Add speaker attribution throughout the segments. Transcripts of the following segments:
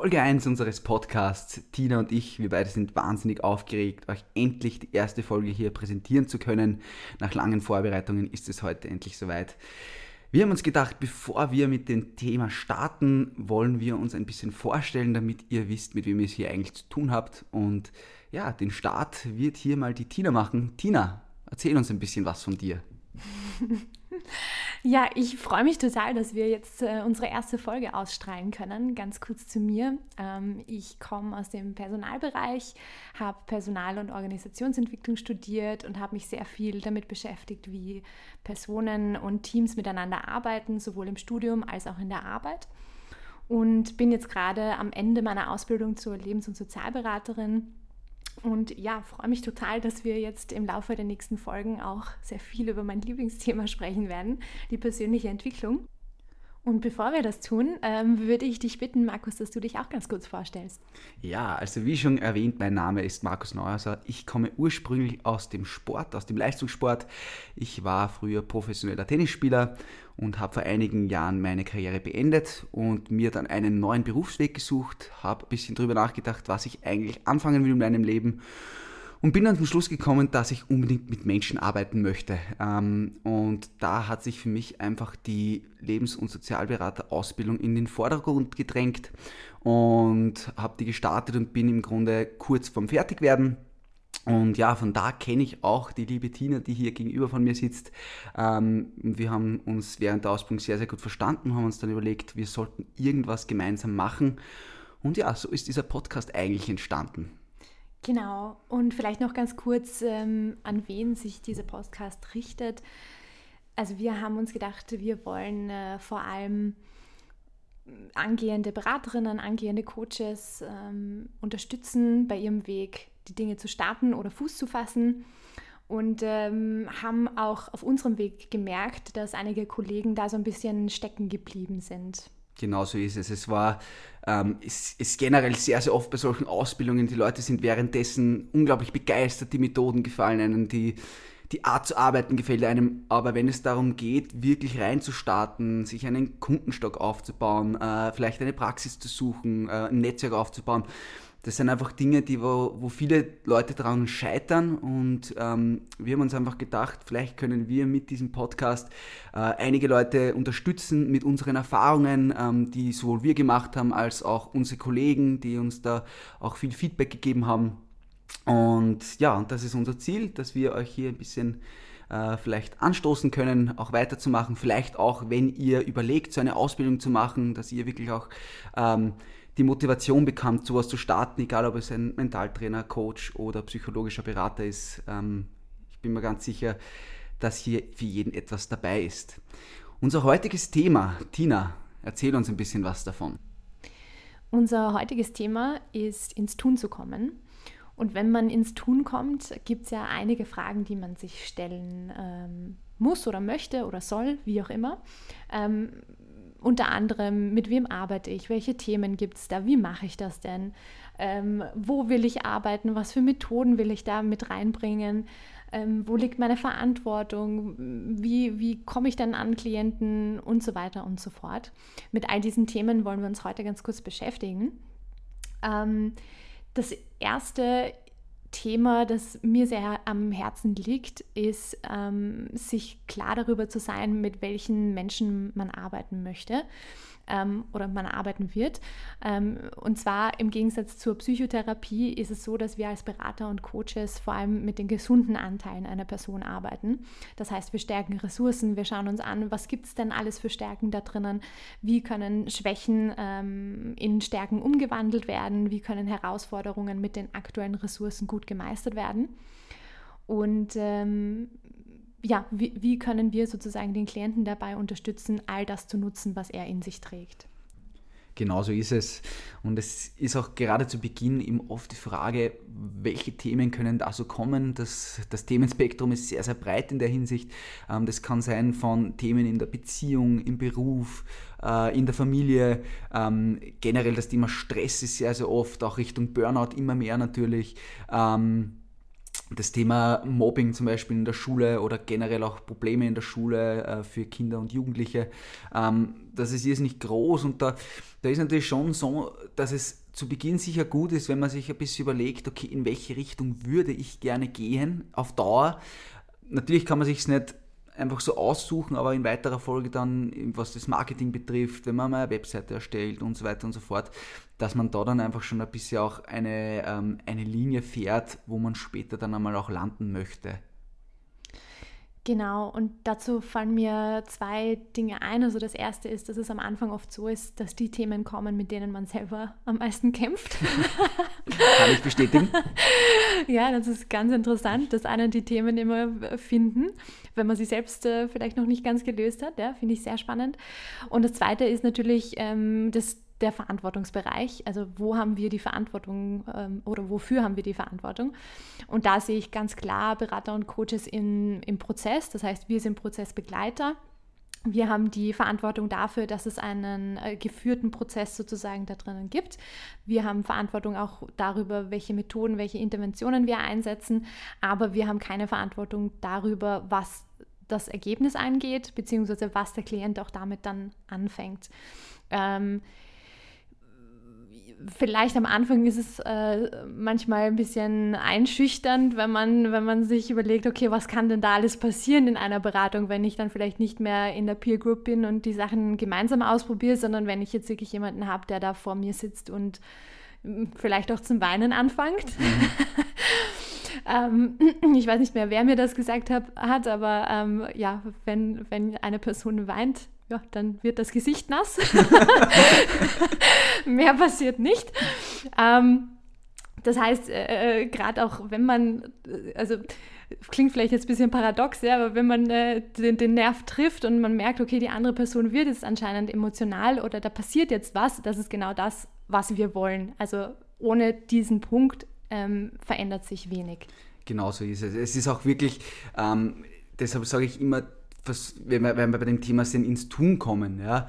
Speaker 1: Folge 1 unseres Podcasts. Tina und ich, wir beide sind wahnsinnig aufgeregt, euch endlich die erste Folge hier präsentieren zu können. Nach langen Vorbereitungen ist es heute endlich soweit. Wir haben uns gedacht, bevor wir mit dem Thema starten, wollen wir uns ein bisschen vorstellen, damit ihr wisst, mit wem ihr es hier eigentlich zu tun habt. Und ja, den Start wird hier mal die Tina machen. Tina, erzähl uns ein bisschen was von dir.
Speaker 2: Ja, ich freue mich total, dass wir jetzt äh, unsere erste Folge ausstrahlen können. Ganz kurz zu mir. Ähm, ich komme aus dem Personalbereich, habe Personal- und Organisationsentwicklung studiert und habe mich sehr viel damit beschäftigt, wie Personen und Teams miteinander arbeiten, sowohl im Studium als auch in der Arbeit. Und bin jetzt gerade am Ende meiner Ausbildung zur Lebens- und Sozialberaterin und ja, freue mich total, dass wir jetzt im Laufe der nächsten Folgen auch sehr viel über mein Lieblingsthema sprechen werden, die persönliche Entwicklung. Und bevor wir das tun, ähm, würde ich dich bitten, Markus, dass du dich auch ganz kurz vorstellst.
Speaker 1: Ja, also wie schon erwähnt, mein Name ist Markus Neuhauser. Ich komme ursprünglich aus dem Sport, aus dem Leistungssport. Ich war früher professioneller Tennisspieler und habe vor einigen Jahren meine Karriere beendet und mir dann einen neuen Berufsweg gesucht, habe ein bisschen drüber nachgedacht, was ich eigentlich anfangen will in meinem Leben und bin dann zum Schluss gekommen, dass ich unbedingt mit Menschen arbeiten möchte. Ähm, und da hat sich für mich einfach die Lebens- und Sozialberater-Ausbildung in den Vordergrund gedrängt und habe die gestartet und bin im Grunde kurz vorm Fertigwerden. Und ja, von da kenne ich auch die liebe Tina, die hier gegenüber von mir sitzt. Ähm, wir haben uns während der Ausbildung sehr, sehr gut verstanden, haben uns dann überlegt, wir sollten irgendwas gemeinsam machen. Und ja, so ist dieser Podcast eigentlich entstanden.
Speaker 2: Genau. Und vielleicht noch ganz kurz, ähm, an wen sich dieser Podcast richtet. Also wir haben uns gedacht, wir wollen äh, vor allem angehende Beraterinnen, angehende Coaches ähm, unterstützen bei ihrem Weg, die Dinge zu starten oder Fuß zu fassen. Und ähm, haben auch auf unserem Weg gemerkt, dass einige Kollegen da so ein bisschen stecken geblieben sind.
Speaker 1: Genau so ist es. Es war, ähm, es ist generell sehr, sehr oft bei solchen Ausbildungen, die Leute sind währenddessen unglaublich begeistert, die Methoden gefallen einem, die, die Art zu arbeiten gefällt einem, aber wenn es darum geht, wirklich reinzustarten, sich einen Kundenstock aufzubauen, äh, vielleicht eine Praxis zu suchen, äh, ein Netzwerk aufzubauen, das sind einfach Dinge, die, wo, wo viele Leute daran scheitern und ähm, wir haben uns einfach gedacht, vielleicht können wir mit diesem Podcast äh, einige Leute unterstützen mit unseren Erfahrungen, ähm, die sowohl wir gemacht haben, als auch unsere Kollegen, die uns da auch viel Feedback gegeben haben. Und ja, das ist unser Ziel, dass wir euch hier ein bisschen äh, vielleicht anstoßen können, auch weiterzumachen. Vielleicht auch, wenn ihr überlegt, so eine Ausbildung zu machen, dass ihr wirklich auch ähm, die Motivation bekommt, sowas zu starten, egal ob es ein Mentaltrainer, Coach oder psychologischer Berater ist. Ähm, ich bin mir ganz sicher, dass hier für jeden etwas dabei ist. Unser heutiges Thema, Tina, erzähl uns ein bisschen was davon.
Speaker 2: Unser heutiges Thema ist ins Tun zu kommen. Und wenn man ins Tun kommt, gibt es ja einige Fragen, die man sich stellen ähm, muss oder möchte oder soll, wie auch immer. Ähm, unter anderem, mit wem arbeite ich, welche Themen gibt es da, wie mache ich das denn, ähm, wo will ich arbeiten, was für Methoden will ich da mit reinbringen, ähm, wo liegt meine Verantwortung, wie, wie komme ich dann an Klienten und so weiter und so fort. Mit all diesen Themen wollen wir uns heute ganz kurz beschäftigen. Ähm, das erste Thema, das mir sehr am Herzen liegt, ist, ähm, sich klar darüber zu sein, mit welchen Menschen man arbeiten möchte ähm, oder man arbeiten wird. Ähm, und zwar im Gegensatz zur Psychotherapie ist es so, dass wir als Berater und Coaches vor allem mit den gesunden Anteilen einer Person arbeiten. Das heißt, wir stärken Ressourcen, wir schauen uns an, was gibt es denn alles für Stärken da drinnen, wie können Schwächen ähm, in Stärken umgewandelt werden, wie können Herausforderungen mit den aktuellen Ressourcen gut gemeistert werden. Und ähm, ja, wie, wie können wir sozusagen den Klienten dabei unterstützen, all das zu nutzen, was er in sich trägt?
Speaker 1: Genau so ist es. Und es ist auch gerade zu Beginn eben oft die Frage, welche Themen können da so kommen. Das, das Themenspektrum ist sehr, sehr breit in der Hinsicht. Ähm, das kann sein von Themen in der Beziehung, im Beruf, äh, in der Familie. Ähm, generell das Thema Stress ist sehr, sehr oft, auch Richtung Burnout immer mehr natürlich. Ähm, das Thema Mobbing zum Beispiel in der Schule oder generell auch Probleme in der Schule äh, für Kinder und Jugendliche, ähm, das ist jetzt nicht groß und da, da ist natürlich schon so, dass es zu Beginn sicher gut ist, wenn man sich ein bisschen überlegt, okay, in welche Richtung würde ich gerne gehen auf Dauer. Natürlich kann man sich es nicht einfach so aussuchen, aber in weiterer Folge dann, was das Marketing betrifft, wenn man mal eine Webseite erstellt und so weiter und so fort, dass man da dann einfach schon ein bisschen auch eine, ähm, eine Linie fährt, wo man später dann einmal auch landen möchte.
Speaker 2: Genau, und dazu fallen mir zwei Dinge ein. Also das erste ist, dass es am Anfang oft so ist, dass die Themen kommen, mit denen man selber am meisten kämpft.
Speaker 1: Kann ich bestätigen.
Speaker 2: ja, das ist ganz interessant, dass einer die Themen immer finden, wenn man sie selbst äh, vielleicht noch nicht ganz gelöst hat. Ja, finde ich sehr spannend. Und das zweite ist natürlich ähm, das der Verantwortungsbereich. Also wo haben wir die Verantwortung ähm, oder wofür haben wir die Verantwortung? Und da sehe ich ganz klar Berater und Coaches in, im Prozess. Das heißt, wir sind Prozessbegleiter. Wir haben die Verantwortung dafür, dass es einen äh, geführten Prozess sozusagen da drinnen gibt. Wir haben Verantwortung auch darüber, welche Methoden, welche Interventionen wir einsetzen, aber wir haben keine Verantwortung darüber, was das Ergebnis angeht, beziehungsweise was der Klient auch damit dann anfängt. Ähm, vielleicht am Anfang ist es äh, manchmal ein bisschen einschüchternd, wenn man, wenn man sich überlegt, okay, was kann denn da alles passieren in einer Beratung, wenn ich dann vielleicht nicht mehr in der Peer Group bin und die Sachen gemeinsam ausprobiere, sondern wenn ich jetzt wirklich jemanden habe, der da vor mir sitzt und hm, vielleicht auch zum Weinen anfängt. Mhm. ähm, ich weiß nicht mehr, wer mir das gesagt hab, hat, aber ähm, ja, wenn, wenn eine Person weint, ja, dann wird das Gesicht nass. Mehr passiert nicht. Ähm, das heißt, äh, äh gerade auch wenn man, äh, also klingt vielleicht jetzt ein bisschen paradox, ja, aber wenn man äh, den, den, Nerv trifft und man merkt, okay, die andere Person wird jetzt anscheinend emotional oder da passiert jetzt was, das ist genau das, was wir wollen. Also ohne diesen Punkt ähm, verändert sich wenig.
Speaker 1: Genau so ist es. Es ist auch wirklich, ähm, deshalb sage ich immer, wenn, wir, wenn wir bei dem Thema sind, ins Tun kommen, ja,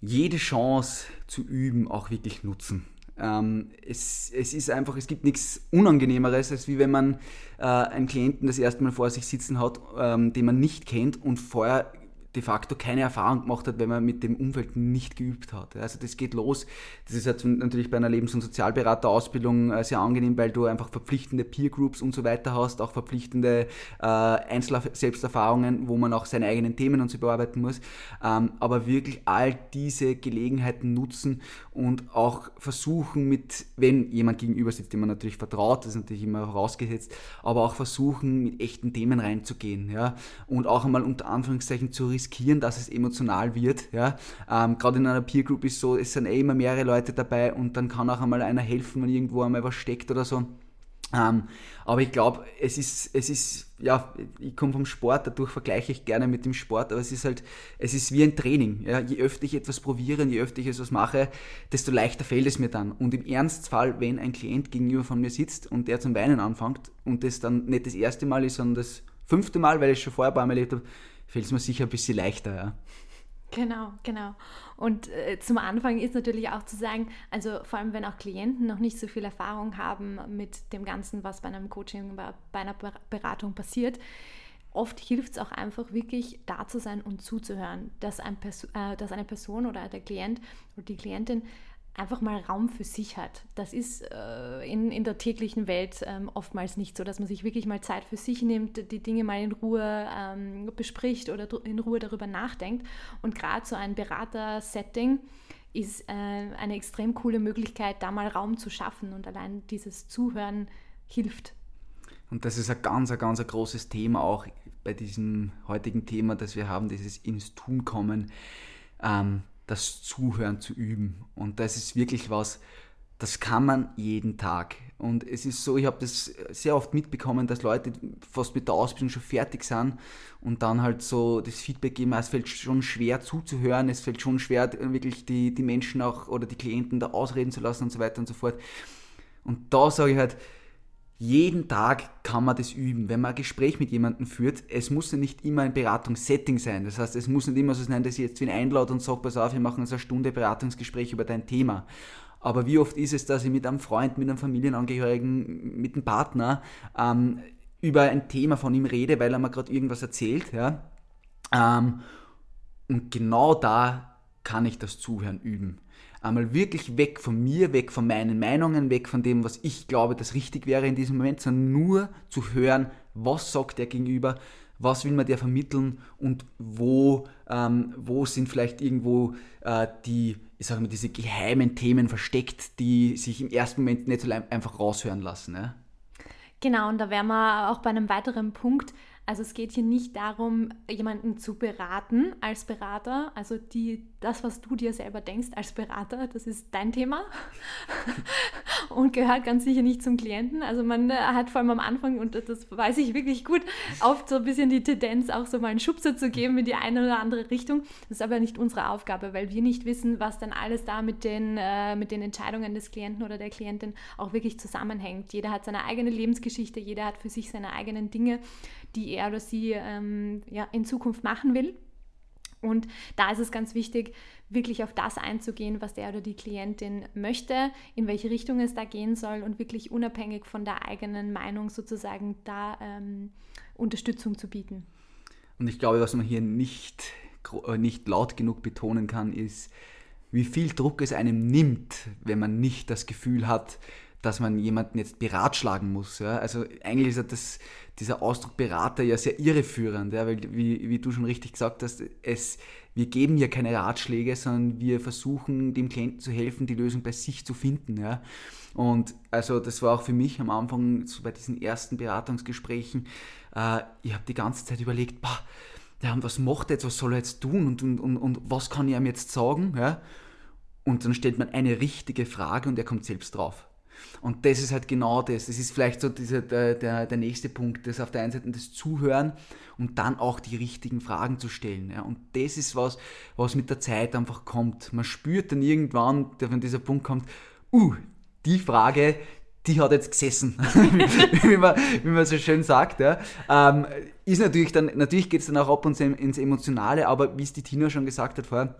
Speaker 1: jede Chance zu üben auch wirklich nutzen. Ähm, es, es ist einfach, es gibt nichts Unangenehmeres, als wie wenn man äh, einen Klienten das erste Mal vor sich sitzen hat, ähm, den man nicht kennt und vorher de facto keine Erfahrung gemacht hat, wenn man mit dem Umfeld nicht geübt hat. Also das geht los. Das ist jetzt natürlich bei einer Lebens- und Sozialberaterausbildung äh, sehr angenehm, weil du einfach verpflichtende Peer Groups und so weiter hast, auch verpflichtende äh, Einzel-Selbsterfahrungen, wo man auch seine eigenen Themen und so bearbeiten muss. Ähm, aber wirklich all diese Gelegenheiten nutzen und auch versuchen mit, wenn jemand gegenüber sitzt, dem man natürlich vertraut, das ist natürlich immer vorausgesetzt, aber auch versuchen mit echten Themen reinzugehen, ja, und auch einmal unter Anführungszeichen zu riskieren, riskieren, dass es emotional wird. Ja? Ähm, Gerade in einer Peer Group ist so, es sind eh immer mehrere Leute dabei und dann kann auch einmal einer helfen, wenn irgendwo einmal was steckt oder so. Ähm, aber ich glaube, es ist, es ist, ja, ich komme vom Sport, dadurch vergleiche ich gerne mit dem Sport, aber es ist halt, es ist wie ein Training. Ja? Je öfter ich etwas probiere, je öfter ich etwas mache, desto leichter fällt es mir dann. Und im Ernstfall, wenn ein Klient gegenüber von mir sitzt und der zum Weinen anfängt und das dann nicht das erste Mal ist, sondern das fünfte Mal, weil ich es schon vorher ein paar Mal erlebt habe, fällt es mir sicher ein bisschen leichter. Ja.
Speaker 2: Genau, genau. Und äh, zum Anfang ist natürlich auch zu sagen, also vor allem wenn auch Klienten noch nicht so viel Erfahrung haben mit dem Ganzen, was bei einem Coaching, bei einer Beratung passiert, oft hilft es auch einfach wirklich da zu sein und zuzuhören, dass, ein äh, dass eine Person oder der Klient oder die Klientin einfach mal Raum für sich hat. Das ist äh, in, in der täglichen Welt ähm, oftmals nicht so, dass man sich wirklich mal Zeit für sich nimmt, die Dinge mal in Ruhe ähm, bespricht oder in Ruhe darüber nachdenkt. Und gerade so ein Berater-Setting ist äh, eine extrem coole Möglichkeit, da mal Raum zu schaffen und allein dieses Zuhören hilft.
Speaker 1: Und das ist ein ganz, ein ganz großes Thema auch bei diesem heutigen Thema, das wir haben, dieses ins Tun kommen. Ähm, das Zuhören zu üben. Und das ist wirklich was, das kann man jeden Tag. Und es ist so, ich habe das sehr oft mitbekommen, dass Leute fast mit der Ausbildung schon fertig sind und dann halt so das Feedback geben, es fällt schon schwer zuzuhören, es fällt schon schwer, wirklich die, die Menschen auch oder die Klienten da ausreden zu lassen und so weiter und so fort. Und da sage ich halt, jeden Tag kann man das üben. Wenn man ein Gespräch mit jemandem führt, es muss ja nicht immer ein Beratungssetting sein. Das heißt, es muss nicht immer so sein, dass ich jetzt wen einlade und sage, pass auf, wir machen jetzt eine Stunde Beratungsgespräch über dein Thema. Aber wie oft ist es, dass ich mit einem Freund, mit einem Familienangehörigen, mit einem Partner ähm, über ein Thema von ihm rede, weil er mir gerade irgendwas erzählt. Ja? Ähm, und genau da kann ich das Zuhören üben. Einmal wirklich weg von mir, weg von meinen Meinungen, weg von dem, was ich glaube, das richtig wäre in diesem Moment, sondern nur zu hören, was sagt der Gegenüber, was will man dir vermitteln und wo, ähm, wo sind vielleicht irgendwo äh, die, ich sage mal, diese geheimen Themen versteckt, die sich im ersten Moment nicht so einfach raushören lassen. Ja?
Speaker 2: Genau, und da wären wir auch bei einem weiteren Punkt, also es geht hier nicht darum, jemanden zu beraten als Berater. Also die, das, was du dir selber denkst als Berater, das ist dein Thema und gehört ganz sicher nicht zum Klienten. Also man äh, hat vor allem am Anfang, und das weiß ich wirklich gut, oft so ein bisschen die Tendenz, auch so mal einen Schubser zu geben in die eine oder andere Richtung. Das ist aber nicht unsere Aufgabe, weil wir nicht wissen, was dann alles da mit den, äh, mit den Entscheidungen des Klienten oder der Klientin auch wirklich zusammenhängt. Jeder hat seine eigene Lebensgeschichte, jeder hat für sich seine eigenen Dinge, die er oder sie ähm, ja, in Zukunft machen will. Und da ist es ganz wichtig, wirklich auf das einzugehen, was der oder die Klientin möchte, in welche Richtung es da gehen soll und wirklich unabhängig von der eigenen Meinung sozusagen da ähm, Unterstützung zu bieten.
Speaker 1: Und ich glaube, was man hier nicht, äh, nicht laut genug betonen kann, ist, wie viel Druck es einem nimmt, wenn man nicht das Gefühl hat, dass man jemanden jetzt beratschlagen muss. Ja? Also eigentlich ist das, dieser Ausdruck Berater ja sehr irreführend, ja? weil wie, wie du schon richtig gesagt hast, es, wir geben ja keine Ratschläge, sondern wir versuchen dem Klienten zu helfen, die Lösung bei sich zu finden. Ja? Und also das war auch für mich am Anfang so bei diesen ersten Beratungsgesprächen, äh, ich habe die ganze Zeit überlegt, bah, ja, was macht er jetzt, was soll er jetzt tun und, und, und, und was kann ich ihm jetzt sagen? Ja? Und dann stellt man eine richtige Frage und er kommt selbst drauf. Und das ist halt genau das. Das ist vielleicht so dieser, der, der, nächste Punkt, das auf der einen Seite das Zuhören und dann auch die richtigen Fragen zu stellen. Ja. Und das ist was, was mit der Zeit einfach kommt. Man spürt dann irgendwann, wenn dieser Punkt kommt, uh, die Frage, die hat jetzt gesessen, wie, man, wie man so schön sagt. Ja. Ähm, ist natürlich dann, natürlich geht es dann auch ab und zu ins Emotionale, aber wie es die Tina schon gesagt hat vorher,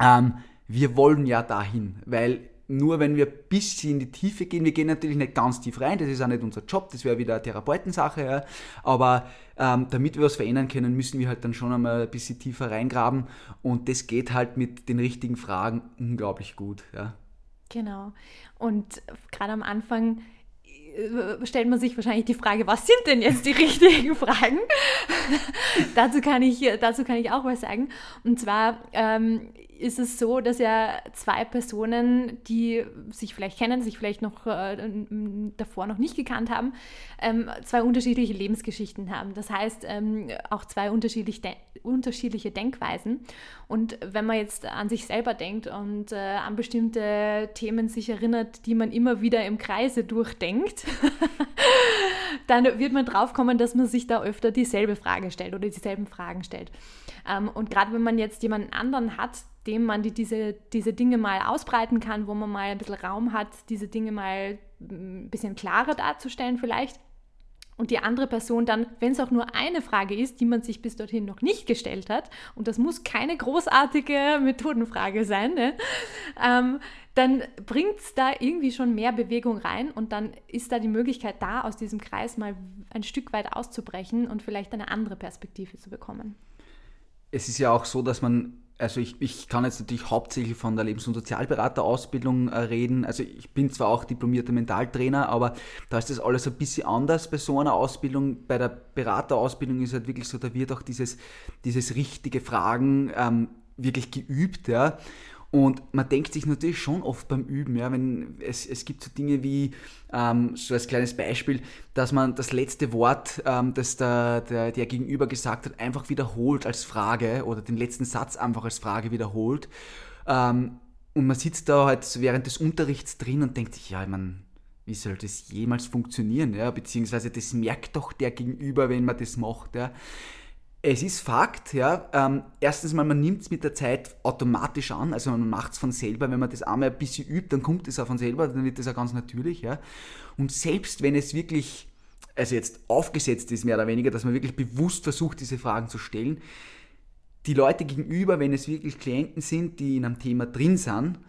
Speaker 1: ähm, wir wollen ja dahin, weil nur wenn wir ein bisschen in die Tiefe gehen, wir gehen natürlich nicht ganz tief rein, das ist auch nicht unser Job, das wäre wieder eine Therapeutensache, ja. aber ähm, damit wir was verändern können, müssen wir halt dann schon einmal ein bisschen tiefer reingraben und das geht halt mit den richtigen Fragen unglaublich gut. Ja.
Speaker 2: Genau. Und gerade am Anfang äh, stellt man sich wahrscheinlich die Frage, was sind denn jetzt die richtigen Fragen? dazu, kann ich, dazu kann ich auch was sagen. Und zwar ähm, ist es so, dass ja zwei Personen, die sich vielleicht kennen, sich vielleicht noch äh, davor noch nicht gekannt haben, ähm, zwei unterschiedliche Lebensgeschichten haben. Das heißt, ähm, auch zwei unterschiedlich de unterschiedliche Denkweisen. Und wenn man jetzt an sich selber denkt und äh, an bestimmte Themen sich erinnert, die man immer wieder im Kreise durchdenkt, dann wird man draufkommen, dass man sich da öfter dieselbe Frage stellt oder dieselben Fragen stellt. Ähm, und gerade wenn man jetzt jemanden anderen hat, dem man die, diese, diese Dinge mal ausbreiten kann, wo man mal ein bisschen Raum hat, diese Dinge mal ein bisschen klarer darzustellen vielleicht. Und die andere Person dann, wenn es auch nur eine Frage ist, die man sich bis dorthin noch nicht gestellt hat, und das muss keine großartige Methodenfrage sein, ne? ähm, dann bringt es da irgendwie schon mehr Bewegung rein und dann ist da die Möglichkeit da, aus diesem Kreis mal ein Stück weit auszubrechen und vielleicht eine andere Perspektive zu bekommen.
Speaker 1: Es ist ja auch so, dass man also ich, ich kann jetzt natürlich hauptsächlich von der Lebens- und Sozialberaterausbildung äh, reden. Also ich bin zwar auch diplomierter Mentaltrainer, aber da ist das alles ein bisschen anders bei so einer Ausbildung. Bei der Beraterausbildung ist halt wirklich so, da wird auch dieses, dieses richtige Fragen ähm, wirklich geübt. Ja. Und man denkt sich natürlich schon oft beim Üben, ja, wenn es, es gibt so Dinge wie, ähm, so als kleines Beispiel, dass man das letzte Wort, ähm, das der, der, der Gegenüber gesagt hat, einfach wiederholt als Frage oder den letzten Satz einfach als Frage wiederholt. Ähm, und man sitzt da halt während des Unterrichts drin und denkt sich, ja, ich meine, wie soll das jemals funktionieren? Ja? Beziehungsweise das merkt doch der Gegenüber, wenn man das macht. Ja? Es ist Fakt, ja. Ähm, erstens mal, man nimmt es mit der Zeit automatisch an, also man macht es von selber. Wenn man das einmal ein bisschen übt, dann kommt es auch von selber, dann wird das auch ganz natürlich, ja. Und selbst wenn es wirklich, also jetzt aufgesetzt ist, mehr oder weniger, dass man wirklich bewusst versucht, diese Fragen zu stellen, die Leute gegenüber, wenn es wirklich Klienten sind, die in einem Thema drin sind,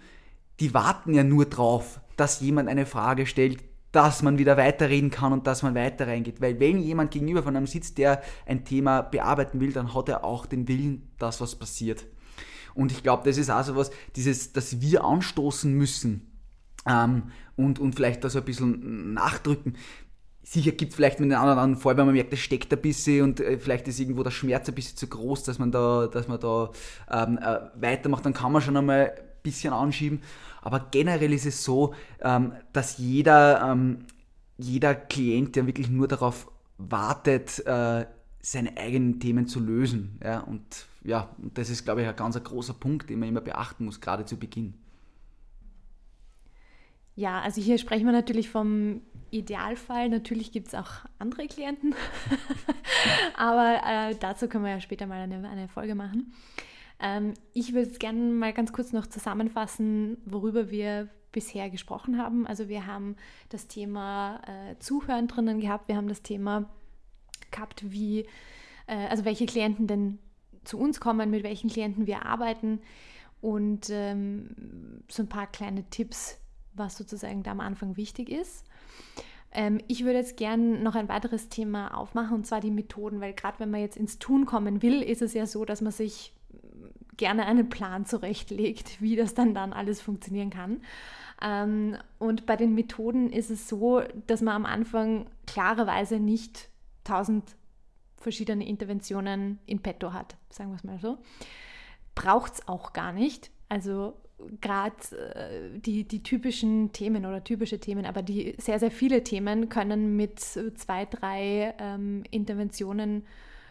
Speaker 1: die warten ja nur drauf, dass jemand eine Frage stellt, dass man wieder weiterreden kann und dass man weiter reingeht. Weil wenn jemand gegenüber von einem sitzt, der ein Thema bearbeiten will, dann hat er auch den Willen, dass was passiert. Und ich glaube, das ist auch so was, dieses, dass wir anstoßen müssen ähm, und, und vielleicht da so ein bisschen nachdrücken. Sicher gibt es vielleicht mit den anderen Fall, wenn man merkt, es steckt ein bisschen und äh, vielleicht ist irgendwo der Schmerz ein bisschen zu groß, dass man da, dass man da ähm, äh, weitermacht, dann kann man schon einmal ein bisschen anschieben. Aber generell ist es so, ähm, dass jeder, ähm, jeder Klient ja wirklich nur darauf wartet, äh, seine eigenen Themen zu lösen. Ja? Und ja, das ist, glaube ich, ein ganz ein großer Punkt, den man immer beachten muss, gerade zu Beginn.
Speaker 2: Ja, also hier sprechen wir natürlich vom Idealfall. Natürlich gibt es auch andere Klienten, aber äh, dazu können wir ja später mal eine, eine Folge machen. Ähm, ich würde es gerne mal ganz kurz noch zusammenfassen, worüber wir bisher gesprochen haben. Also wir haben das Thema äh, Zuhören drinnen gehabt, wir haben das Thema gehabt, wie, äh, also welche Klienten denn zu uns kommen, mit welchen Klienten wir arbeiten und ähm, so ein paar kleine Tipps, was sozusagen da am Anfang wichtig ist. Ähm, ich würde jetzt gerne noch ein weiteres Thema aufmachen und zwar die Methoden, weil gerade wenn man jetzt ins Tun kommen will, ist es ja so, dass man sich gerne einen Plan zurechtlegt, wie das dann dann alles funktionieren kann. Ähm, und bei den Methoden ist es so, dass man am Anfang klarerweise nicht tausend verschiedene Interventionen in petto hat, sagen wir es mal so. Braucht es auch gar nicht. Also gerade äh, die, die typischen Themen oder typische Themen, aber die sehr, sehr viele Themen können mit zwei, drei ähm, Interventionen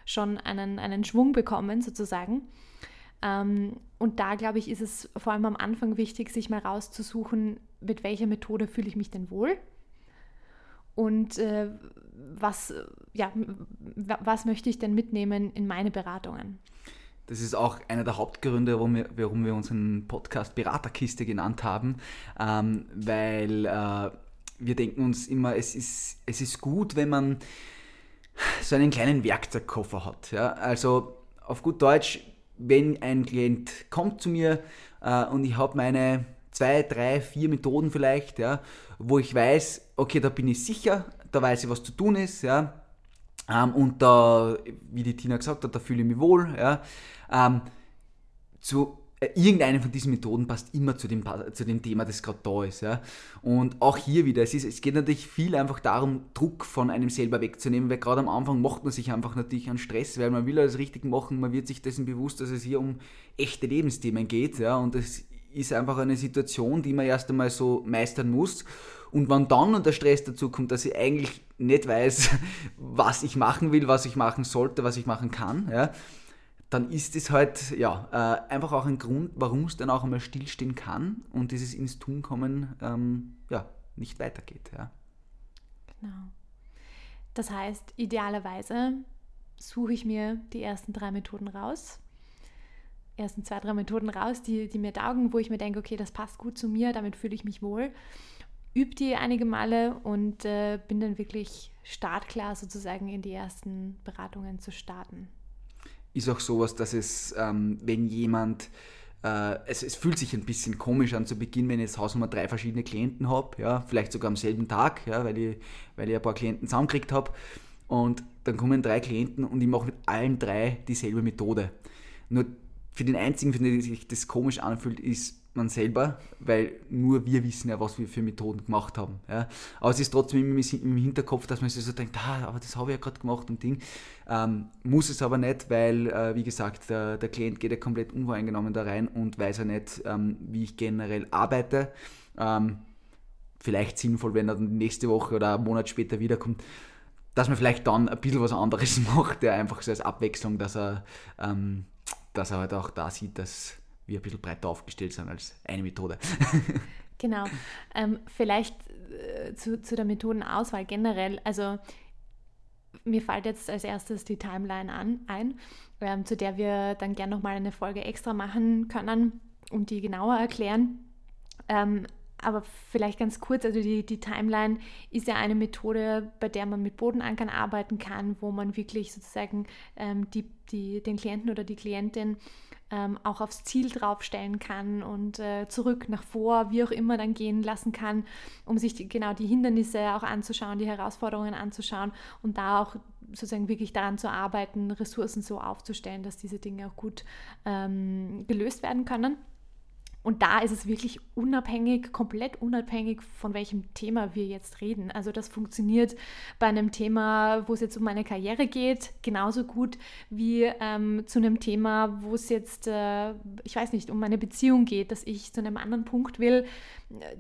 Speaker 2: schon einen, einen Schwung bekommen, sozusagen. Ähm, und da, glaube ich, ist es vor allem am Anfang wichtig, sich mal rauszusuchen, mit welcher Methode fühle ich mich denn wohl und äh, was, ja, was möchte ich denn mitnehmen in meine Beratungen.
Speaker 1: Das ist auch einer der Hauptgründe, warum wir, warum wir unseren Podcast Beraterkiste genannt haben, ähm, weil äh, wir denken uns immer, es ist, es ist gut, wenn man so einen kleinen Werkzeugkoffer hat. Ja? Also auf gut Deutsch, wenn ein Klient kommt zu mir äh, und ich habe meine zwei, drei, vier Methoden vielleicht, ja, wo ich weiß, okay, da bin ich sicher, da weiß ich, was zu tun ist, ja, ähm, und da, wie die Tina gesagt hat, da fühle ich mich wohl, ja, ähm, zu irgendeine von diesen Methoden passt immer zu dem, zu dem Thema, das gerade da ist. Ja? Und auch hier wieder, es, ist, es geht natürlich viel einfach darum, Druck von einem selber wegzunehmen, weil gerade am Anfang macht man sich einfach natürlich an Stress, weil man will alles richtig machen, man wird sich dessen bewusst, dass es hier um echte Lebensthemen geht. Ja? Und es ist einfach eine Situation, die man erst einmal so meistern muss. Und wenn dann der Stress dazu kommt, dass ich eigentlich nicht weiß, was ich machen will, was ich machen sollte, was ich machen kann, ja, dann ist es halt ja, äh, einfach auch ein Grund, warum es dann auch einmal stillstehen kann und dieses ins Tun kommen ähm, ja, nicht weitergeht. Ja.
Speaker 2: Genau. Das heißt, idealerweise suche ich mir die ersten drei Methoden raus. Ersten zwei, drei Methoden raus, die, die mir taugen, wo ich mir denke, okay, das passt gut zu mir, damit fühle ich mich wohl. Übe die einige Male und äh, bin dann wirklich startklar sozusagen in die ersten Beratungen zu starten
Speaker 1: ist auch sowas, dass es, ähm, wenn jemand, äh, es, es, fühlt sich ein bisschen komisch an zu Beginn, wenn ich jetzt Hausnummer drei verschiedene Klienten habe, ja, vielleicht sogar am selben Tag, ja, weil, ich, weil ich ein paar Klienten zusammengekriegt habe. Und dann kommen drei Klienten und ich mache mit allen drei dieselbe Methode. Nur für den einzigen, für den sich das komisch anfühlt, ist man selber, weil nur wir wissen ja, was wir für Methoden gemacht haben. Ja. Aber es ist trotzdem im Hinterkopf, dass man sich so denkt, ah, aber das habe ich ja gerade gemacht und Ding. Ähm, muss es aber nicht, weil, äh, wie gesagt, der, der Klient geht ja komplett unvoreingenommen da rein und weiß ja nicht, ähm, wie ich generell arbeite. Ähm, vielleicht sinnvoll, wenn er dann nächste Woche oder einen Monat später wiederkommt, dass man vielleicht dann ein bisschen was anderes macht, der einfach so als Abwechslung, dass er, ähm, dass er halt auch da sieht, dass wir ein bisschen breiter aufgestellt sind als eine Methode.
Speaker 2: genau. Ähm, vielleicht äh, zu, zu der Methodenauswahl generell. Also mir fällt jetzt als erstes die Timeline an, ein, ähm, zu der wir dann gerne nochmal eine Folge extra machen können und die genauer erklären. Ähm, aber vielleicht ganz kurz, also die, die Timeline ist ja eine Methode, bei der man mit Bodenankern arbeiten kann, wo man wirklich sozusagen ähm, die, die, den Klienten oder die Klientin ähm, auch aufs Ziel draufstellen kann und äh, zurück nach vor, wie auch immer dann gehen lassen kann, um sich die, genau die Hindernisse auch anzuschauen, die Herausforderungen anzuschauen und da auch sozusagen wirklich daran zu arbeiten, Ressourcen so aufzustellen, dass diese Dinge auch gut ähm, gelöst werden können. Und da ist es wirklich unabhängig, komplett unabhängig, von welchem Thema wir jetzt reden. Also das funktioniert bei einem Thema, wo es jetzt um meine Karriere geht, genauso gut wie ähm, zu einem Thema, wo es jetzt, äh, ich weiß nicht, um meine Beziehung geht, dass ich zu einem anderen Punkt will,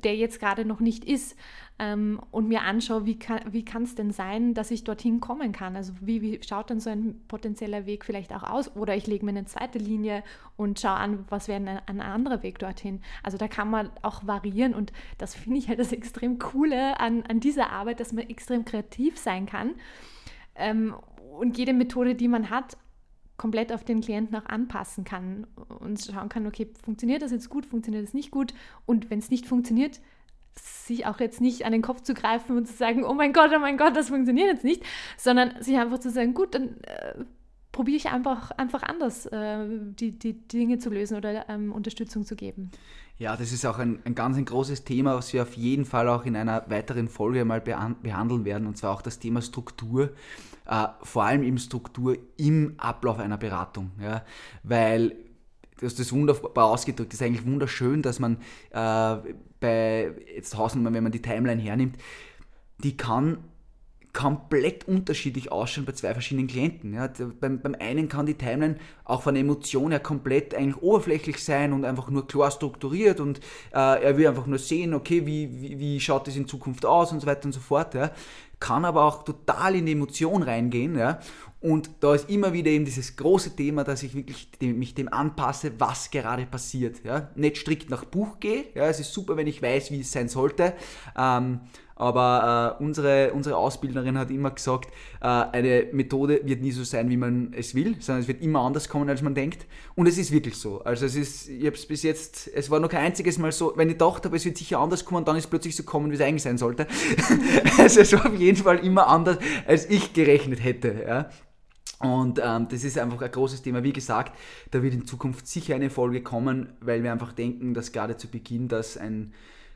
Speaker 2: der jetzt gerade noch nicht ist ähm, und mir anschaue, wie kann es denn sein, dass ich dorthin kommen kann. Also wie, wie schaut dann so ein potenzieller Weg vielleicht auch aus? Oder ich lege mir eine zweite Linie und schaue an, was wäre ein, ein anderer Weg dorthin. Also da kann man auch variieren und das finde ich halt das extrem Coole an, an dieser Arbeit, dass man extrem kreativ sein kann. Ähm, und jede Methode, die man hat, komplett auf den Klienten auch anpassen kann und schauen kann, okay, funktioniert das jetzt gut, funktioniert das nicht gut und wenn es nicht funktioniert, sich auch jetzt nicht an den Kopf zu greifen und zu sagen, oh mein Gott, oh mein Gott, das funktioniert jetzt nicht, sondern sich einfach zu sagen, gut, dann äh, probiere ich einfach, einfach anders, äh, die, die Dinge zu lösen oder ähm, Unterstützung zu geben.
Speaker 1: Ja, das ist auch ein, ein ganz ein großes Thema, was wir auf jeden Fall auch in einer weiteren Folge mal behandeln werden, und zwar auch das Thema Struktur, äh, vor allem eben Struktur im Ablauf einer Beratung. Ja? Weil du hast das wunderbar ausgedrückt, das ist eigentlich wunderschön, dass man äh, bei, jetzt Hausnummer, wenn man die Timeline hernimmt, die kann komplett unterschiedlich ausschauen bei zwei verschiedenen Klienten. Ja, beim, beim einen kann die Timeline auch von der Emotion her komplett eigentlich oberflächlich sein und einfach nur klar strukturiert und äh, er will einfach nur sehen, okay, wie, wie, wie schaut das in Zukunft aus und so weiter und so fort. Ja. Kann aber auch total in die Emotion reingehen ja. Und da ist immer wieder eben dieses große Thema, dass ich wirklich dem, mich dem anpasse, was gerade passiert. Ja? Nicht strikt nach Buch gehe. Ja? Es ist super, wenn ich weiß, wie es sein sollte. Ähm, aber äh, unsere, unsere Ausbilderin hat immer gesagt, äh, eine Methode wird nie so sein, wie man es will, sondern es wird immer anders kommen, als man denkt. Und es ist wirklich so. Also es ist, ich habe es bis jetzt, es war noch kein einziges Mal so, wenn ich dachte, aber es wird sicher anders kommen, dann ist es plötzlich so kommen, wie es eigentlich sein sollte. also es war auf jeden Fall immer anders, als ich gerechnet hätte. Ja? Und ähm, das ist einfach ein großes Thema. Wie gesagt, da wird in Zukunft sicher eine Folge kommen, weil wir einfach denken, dass gerade zu Beginn das ein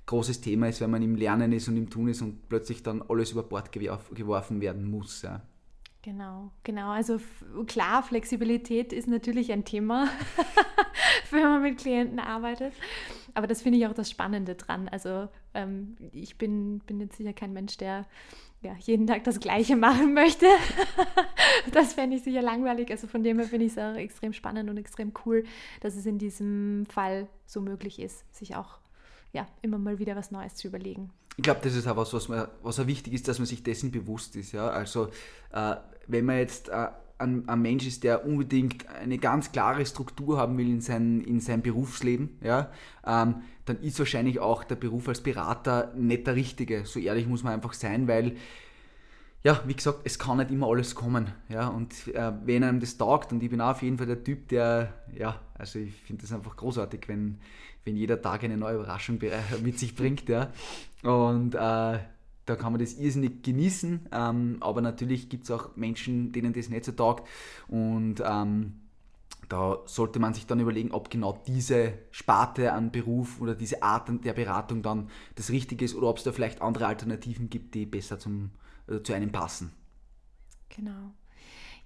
Speaker 1: großes Thema ist, wenn man im Lernen ist und im Tun ist und plötzlich dann alles über Bord geworfen werden muss. Ja.
Speaker 2: Genau, genau. Also klar, Flexibilität ist natürlich ein Thema, wenn man mit Klienten arbeitet. Aber das finde ich auch das Spannende dran. Also ähm, ich bin, bin jetzt sicher kein Mensch, der ja, jeden Tag das Gleiche machen möchte. das fände ich sicher langweilig. Also von dem her finde ich es auch extrem spannend und extrem cool, dass es in diesem Fall so möglich ist, sich auch ja, immer mal wieder was Neues zu überlegen.
Speaker 1: Ich glaube, das ist auch was, was, man, was auch wichtig ist, dass man sich dessen bewusst ist. Ja? Also äh, wenn man jetzt äh, ein, ein, Mensch ist, der unbedingt eine ganz klare Struktur haben will in sein, in sein Berufsleben, ja, ähm, dann ist wahrscheinlich auch der Beruf als Berater nicht der richtige. So ehrlich muss man einfach sein, weil ja, wie gesagt, es kann nicht immer alles kommen. Ja, und äh, wenn einem das taugt, und ich bin auch auf jeden Fall der Typ, der, ja, also ich finde das einfach großartig, wenn, wenn jeder Tag eine neue Überraschung mit sich bringt. Ja. Und äh, da kann man das irrsinnig genießen, ähm, aber natürlich gibt es auch Menschen, denen das nicht so taugt. Und ähm, da sollte man sich dann überlegen, ob genau diese Sparte an Beruf oder diese Art der Beratung dann das Richtige ist oder ob es da vielleicht andere Alternativen gibt, die besser zum, äh, zu einem passen.
Speaker 2: Genau.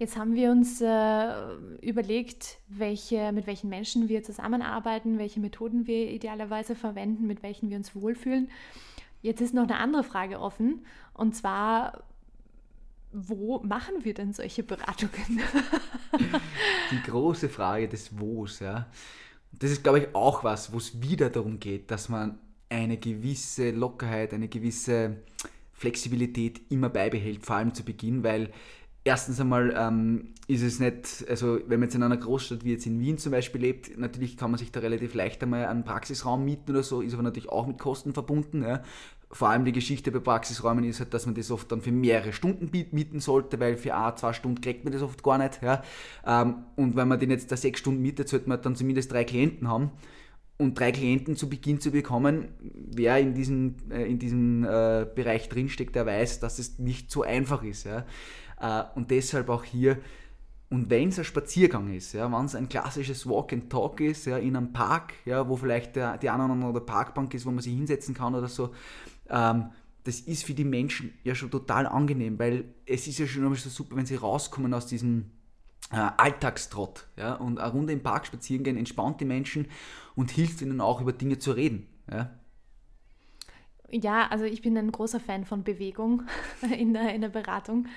Speaker 2: Jetzt haben wir uns äh, überlegt, welche, mit welchen Menschen wir zusammenarbeiten, welche Methoden wir idealerweise verwenden, mit welchen wir uns wohlfühlen. Jetzt ist noch eine andere Frage offen, und zwar, wo machen wir denn solche Beratungen?
Speaker 1: Die große Frage des Wo's, ja. Das ist, glaube ich, auch was, wo es wieder darum geht, dass man eine gewisse Lockerheit, eine gewisse Flexibilität immer beibehält, vor allem zu Beginn, weil erstens einmal ähm, ist es nicht, also wenn man jetzt in einer Großstadt wie jetzt in Wien zum Beispiel lebt, natürlich kann man sich da relativ leicht einmal einen Praxisraum mieten oder so, ist aber natürlich auch mit Kosten verbunden. Ja. Vor allem die Geschichte bei Praxisräumen ist halt, dass man das oft dann für mehrere Stunden mieten sollte, weil für ein, zwei Stunden kriegt man das oft gar nicht. Ja. Ähm, und wenn man den jetzt da sechs Stunden mietet, sollte man dann zumindest drei Klienten haben. Und drei Klienten zu Beginn zu bekommen, wer in diesem, äh, in diesem äh, Bereich drinsteckt, der weiß, dass es nicht so einfach ist. Ja. Äh, und deshalb auch hier, und wenn es ein Spaziergang ist, ja, wenn es ein klassisches Walk and Talk ist, ja, in einem Park, ja, wo vielleicht der, die eine oder andere Parkbank ist, wo man sich hinsetzen kann oder so, ähm, das ist für die Menschen ja schon total angenehm, weil es ist ja schon einmal so super, wenn sie rauskommen aus diesem Alltagstrott ja, und eine Runde im Park spazieren gehen, entspannt die Menschen und hilft ihnen auch über Dinge zu reden. Ja.
Speaker 2: Ja, also ich bin ein großer Fan von Bewegung in der, in der Beratung.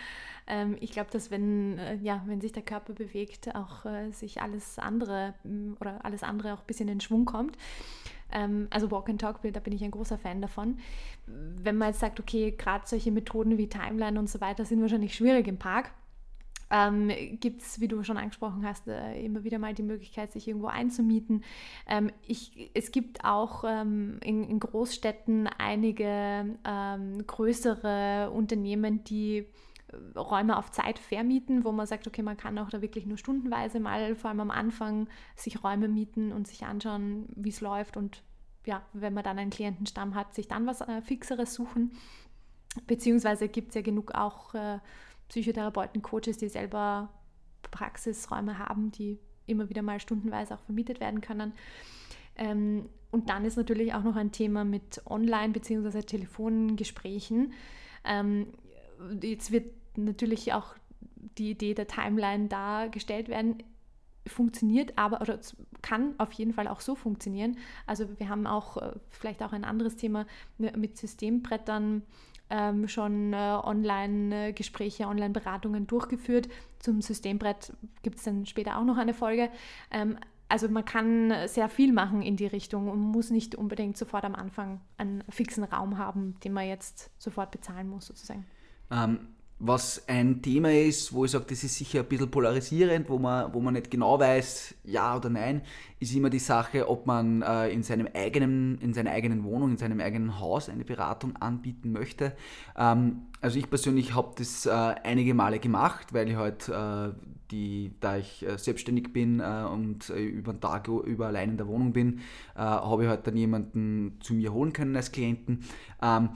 Speaker 2: Ähm, ich glaube, dass wenn, äh, ja, wenn sich der Körper bewegt, auch äh, sich alles andere mm, oder alles andere auch ein bisschen in Schwung kommt. Ähm, also Walk and Talk, da bin ich ein großer Fan davon. Wenn man jetzt sagt, okay, gerade solche Methoden wie Timeline und so weiter sind wahrscheinlich schwierig im Park, ähm, gibt es, wie du schon angesprochen hast, äh, immer wieder mal die Möglichkeit, sich irgendwo einzumieten. Ähm, ich, es gibt auch ähm, in, in, Großstädten einige ähm, größere Unternehmen, die Räume auf Zeit vermieten, wo man sagt, okay, man kann auch da wirklich nur stundenweise mal, vor allem am Anfang, sich Räume mieten und sich anschauen, wie es läuft und ja, wenn man dann einen Klientenstamm hat, sich dann was äh, Fixeres suchen. Beziehungsweise gibt es ja genug auch äh, Psychotherapeuten, Coaches, die selber Praxisräume haben, die immer wieder mal stundenweise auch vermietet werden können. Ähm, und dann ist natürlich auch noch ein Thema mit Online- bzw. Telefongesprächen. Ähm, jetzt wird natürlich auch die Idee der Timeline dargestellt werden, funktioniert aber oder kann auf jeden Fall auch so funktionieren. Also wir haben auch äh, vielleicht auch ein anderes Thema mit Systembrettern ähm, schon äh, Online-Gespräche, Online-Beratungen durchgeführt. Zum Systembrett gibt es dann später auch noch eine Folge. Ähm, also man kann sehr viel machen in die Richtung und muss nicht unbedingt sofort am Anfang einen fixen Raum haben, den man jetzt sofort bezahlen muss sozusagen.
Speaker 1: Ähm, was ein Thema ist, wo ich sage, das ist sicher ein bisschen polarisierend, wo man, wo man nicht genau weiß, ja oder nein, ist immer die Sache, ob man äh, in, seinem eigenen, in seiner eigenen Wohnung, in seinem eigenen Haus eine Beratung anbieten möchte. Ähm, also ich persönlich habe das äh, einige Male gemacht, weil ich halt, äh, die, da ich äh, selbstständig bin äh, und äh, über den Tag über allein in der Wohnung bin, habe ich halt dann jemanden zu mir holen können als Klienten. Ähm,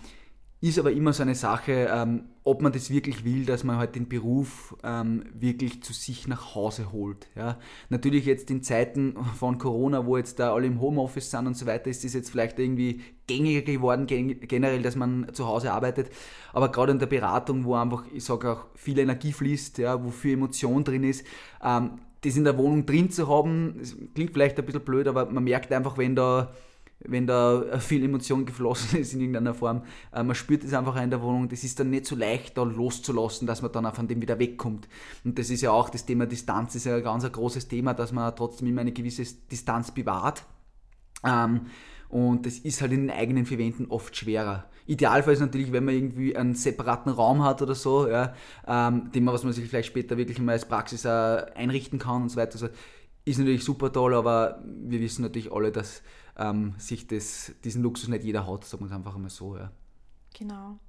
Speaker 1: ist aber immer so eine Sache, ähm, ob man das wirklich will, dass man halt den Beruf ähm, wirklich zu sich nach Hause holt. Ja. Natürlich jetzt in Zeiten von Corona, wo jetzt da alle im Homeoffice sind und so weiter, ist das jetzt vielleicht irgendwie gängiger geworden, generell, dass man zu Hause arbeitet. Aber gerade in der Beratung, wo einfach, ich sage auch, viel Energie fließt, ja, wo viel Emotion drin ist, ähm, das in der Wohnung drin zu haben, klingt vielleicht ein bisschen blöd, aber man merkt einfach, wenn da wenn da viel Emotion geflossen ist in irgendeiner Form. Äh, man spürt es einfach in der Wohnung. Das ist dann nicht so leicht, da loszulassen, dass man dann auch von dem wieder wegkommt. Und das ist ja auch das Thema Distanz, ist ja ein ganz großes Thema, dass man trotzdem immer eine gewisse Distanz bewahrt. Ähm, und das ist halt in den eigenen vier Wänden oft schwerer. Idealfall ist natürlich, wenn man irgendwie einen separaten Raum hat oder so, ja, ähm, den was man sich vielleicht später wirklich mal als Praxis äh, einrichten kann und so weiter. Also, ist natürlich super toll, aber wir wissen natürlich alle, dass ähm, sich das, diesen Luxus nicht jeder hat, sagen wir es einfach einmal so. Ja.
Speaker 2: Genau.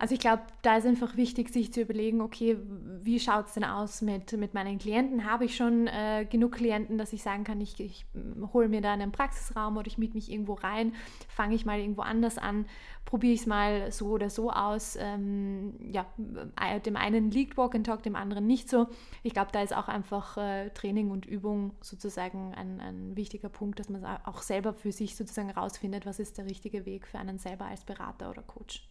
Speaker 2: Also ich glaube, da ist einfach wichtig, sich zu überlegen, okay, wie schaut es denn aus mit, mit meinen Klienten? Habe ich schon äh, genug Klienten, dass ich sagen kann, ich, ich hole mir da einen Praxisraum oder ich miete mich irgendwo rein, fange ich mal irgendwo anders an, probiere ich es mal so oder so aus. Ähm, ja, äh, dem einen liegt Walk and Talk, dem anderen nicht so. Ich glaube, da ist auch einfach äh, Training und Übung sozusagen ein, ein wichtiger Punkt, dass man auch selber für sich sozusagen rausfindet, was ist der richtige Weg für einen selber als Berater oder Coach.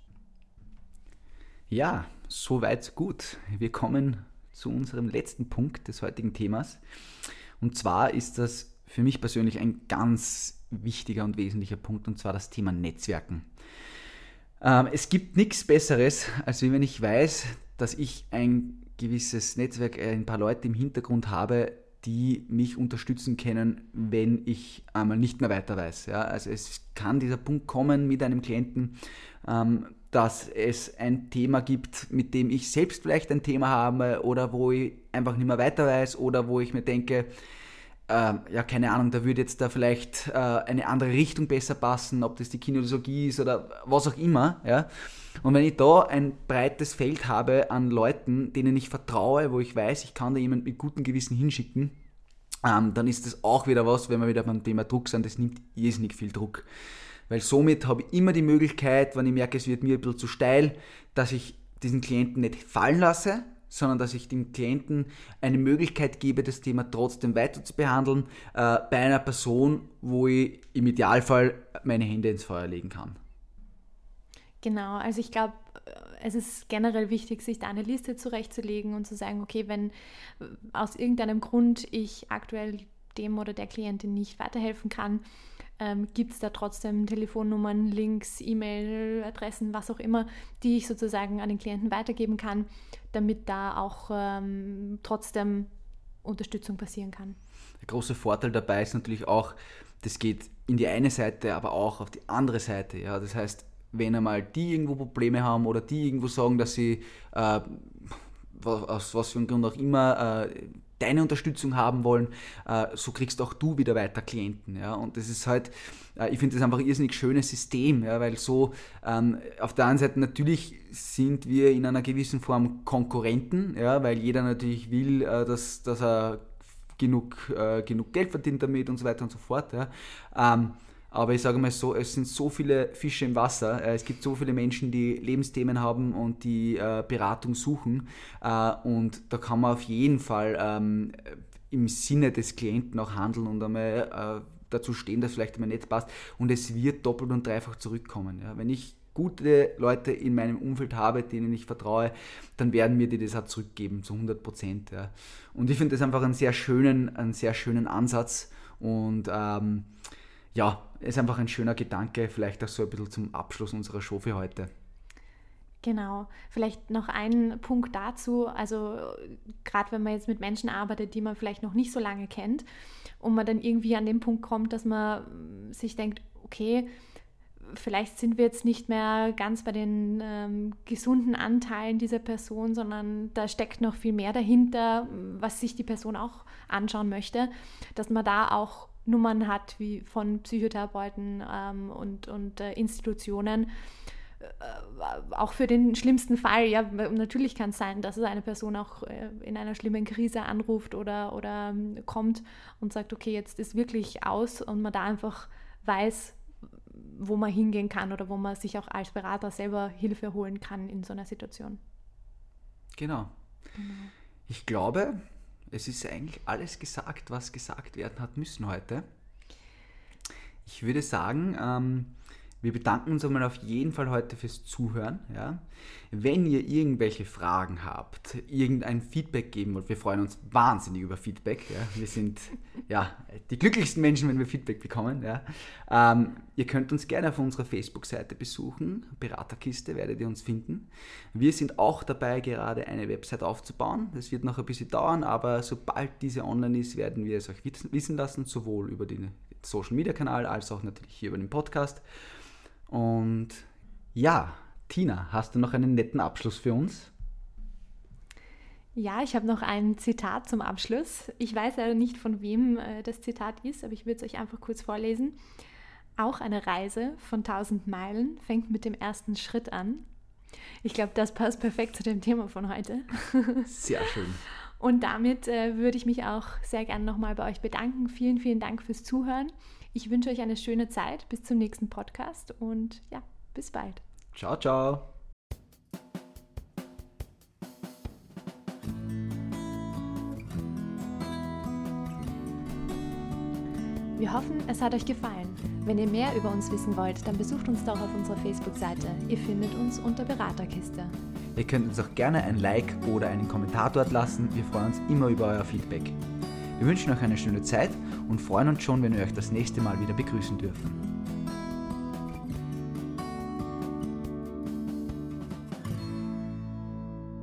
Speaker 1: Ja, soweit gut. Wir kommen zu unserem letzten Punkt des heutigen Themas. Und zwar ist das für mich persönlich ein ganz wichtiger und wesentlicher Punkt, und zwar das Thema Netzwerken. Ähm, es gibt nichts Besseres, als wenn ich weiß, dass ich ein gewisses Netzwerk, äh, ein paar Leute im Hintergrund habe, die mich unterstützen können, wenn ich einmal nicht mehr weiter weiß. Ja, also es kann dieser Punkt kommen mit einem Klienten, ähm, dass es ein Thema gibt, mit dem ich selbst vielleicht ein Thema habe oder wo ich einfach nicht mehr weiter weiß oder wo ich mir denke, äh, ja, keine Ahnung, da würde jetzt da vielleicht äh, eine andere Richtung besser passen, ob das die Kinesiologie ist oder was auch immer, ja. Und wenn ich da ein breites Feld habe an Leuten, denen ich vertraue, wo ich weiß, ich kann da jemand mit gutem Gewissen hinschicken, ähm, dann ist das auch wieder was, wenn wir wieder beim Thema Druck sind, das nimmt irrsinnig viel Druck. Weil somit habe ich immer die Möglichkeit, wenn ich merke, es wird mir ein bisschen zu steil, dass ich diesen Klienten nicht fallen lasse, sondern dass ich dem Klienten eine Möglichkeit gebe, das Thema trotzdem weiter zu behandeln, äh, bei einer Person, wo ich im Idealfall meine Hände ins Feuer legen kann.
Speaker 2: Genau, also ich glaube, es ist generell wichtig, sich da eine Liste zurechtzulegen und zu sagen, okay, wenn aus irgendeinem Grund ich aktuell dem oder der Klientin nicht weiterhelfen kann, ähm, gibt es da trotzdem Telefonnummern, Links, E-Mail-Adressen, was auch immer, die ich sozusagen an den Klienten weitergeben kann, damit da auch ähm, trotzdem Unterstützung passieren kann.
Speaker 1: Der große Vorteil dabei ist natürlich auch, das geht in die eine Seite, aber auch auf die andere Seite. Ja? Das heißt, wenn einmal die irgendwo Probleme haben oder die irgendwo sagen, dass sie äh, aus was für einem Grund auch immer äh, deine Unterstützung haben wollen, äh, so kriegst auch du wieder weiter Klienten. Und das ist halt, äh, ich finde das einfach ein irrsinnig schönes System, weil so ähm, auf der einen Seite natürlich sind wir in einer gewissen Form Konkurrenten, weil jeder natürlich will, äh, dass, dass er genug, genug Geld verdient damit und so weiter und so fort. Ähm, aber ich sage mal so, es sind so viele Fische im Wasser. Äh, es gibt so viele Menschen, die Lebensthemen haben und die äh, Beratung suchen. Äh, und da kann man auf jeden Fall ähm, im Sinne des Klienten auch handeln und einmal dazu stehen, dass vielleicht einmal nicht passt. Und es wird doppelt und dreifach zurückkommen. Wenn ich gute Leute in meinem Umfeld habe, denen ich vertraue, dann werden mir die das auch zurückgeben zu 100 Prozent. Und ich finde das einfach einen sehr schönen, einen sehr schönen Ansatz. Und ähm, ja, ist einfach ein schöner Gedanke, vielleicht auch so ein bisschen zum Abschluss unserer Show für heute.
Speaker 2: Genau, vielleicht noch ein Punkt dazu, also gerade wenn man jetzt mit Menschen arbeitet, die man vielleicht noch nicht so lange kennt und man dann irgendwie an den Punkt kommt, dass man sich denkt, okay, vielleicht sind wir jetzt nicht mehr ganz bei den ähm, gesunden Anteilen dieser Person, sondern da steckt noch viel mehr dahinter, was sich die Person auch anschauen möchte, dass man da auch Nummern hat, wie von Psychotherapeuten ähm, und, und äh, Institutionen. Äh, auch für den schlimmsten Fall, ja, natürlich kann es sein, dass es eine Person auch äh, in einer schlimmen Krise anruft oder, oder ähm, kommt und sagt, okay, jetzt ist wirklich aus und man da einfach weiß, wo man hingehen kann oder wo man sich auch als Berater selber Hilfe holen kann in so einer Situation.
Speaker 1: Genau. genau. Ich glaube, es ist eigentlich alles gesagt, was gesagt werden hat müssen heute. Ich würde sagen, ähm, wir bedanken uns einmal auf jeden Fall heute fürs Zuhören. Ja. Wenn ihr irgendwelche Fragen habt, irgendein Feedback geben wollt, wir freuen uns wahnsinnig über Feedback. Ja. Wir sind ja, die glücklichsten Menschen, wenn wir Feedback bekommen. Ja. Ähm, ihr könnt uns gerne auf unserer Facebook-Seite besuchen. Beraterkiste werdet ihr uns finden. Wir sind auch dabei, gerade eine Website aufzubauen. Das wird noch ein bisschen dauern, aber sobald diese online ist, werden wir es euch wissen lassen, sowohl über den Social Media Kanal als auch natürlich hier über den Podcast. Und ja, Tina, hast du noch einen netten Abschluss für uns?
Speaker 2: Ja, ich habe noch ein Zitat zum Abschluss. Ich weiß leider nicht, von wem äh, das Zitat ist, aber ich würde es euch einfach kurz vorlesen. Auch eine Reise von 1000 Meilen fängt mit dem ersten Schritt an. Ich glaube, das passt perfekt zu dem Thema von heute.
Speaker 1: Sehr schön.
Speaker 2: Und damit äh, würde ich mich auch sehr gerne nochmal bei euch bedanken. Vielen, vielen Dank fürs Zuhören. Ich wünsche euch eine schöne Zeit. Bis zum nächsten Podcast und ja, bis bald.
Speaker 1: Ciao, ciao.
Speaker 2: Wir hoffen, es hat euch gefallen. Wenn ihr mehr über uns wissen wollt, dann besucht uns doch auf unserer Facebook-Seite. Ihr findet uns unter Beraterkiste.
Speaker 1: Ihr könnt uns auch gerne ein Like oder einen Kommentar dort lassen. Wir freuen uns immer über euer Feedback. Wir wünschen euch eine schöne Zeit und freuen uns schon, wenn wir euch das nächste Mal wieder begrüßen dürfen.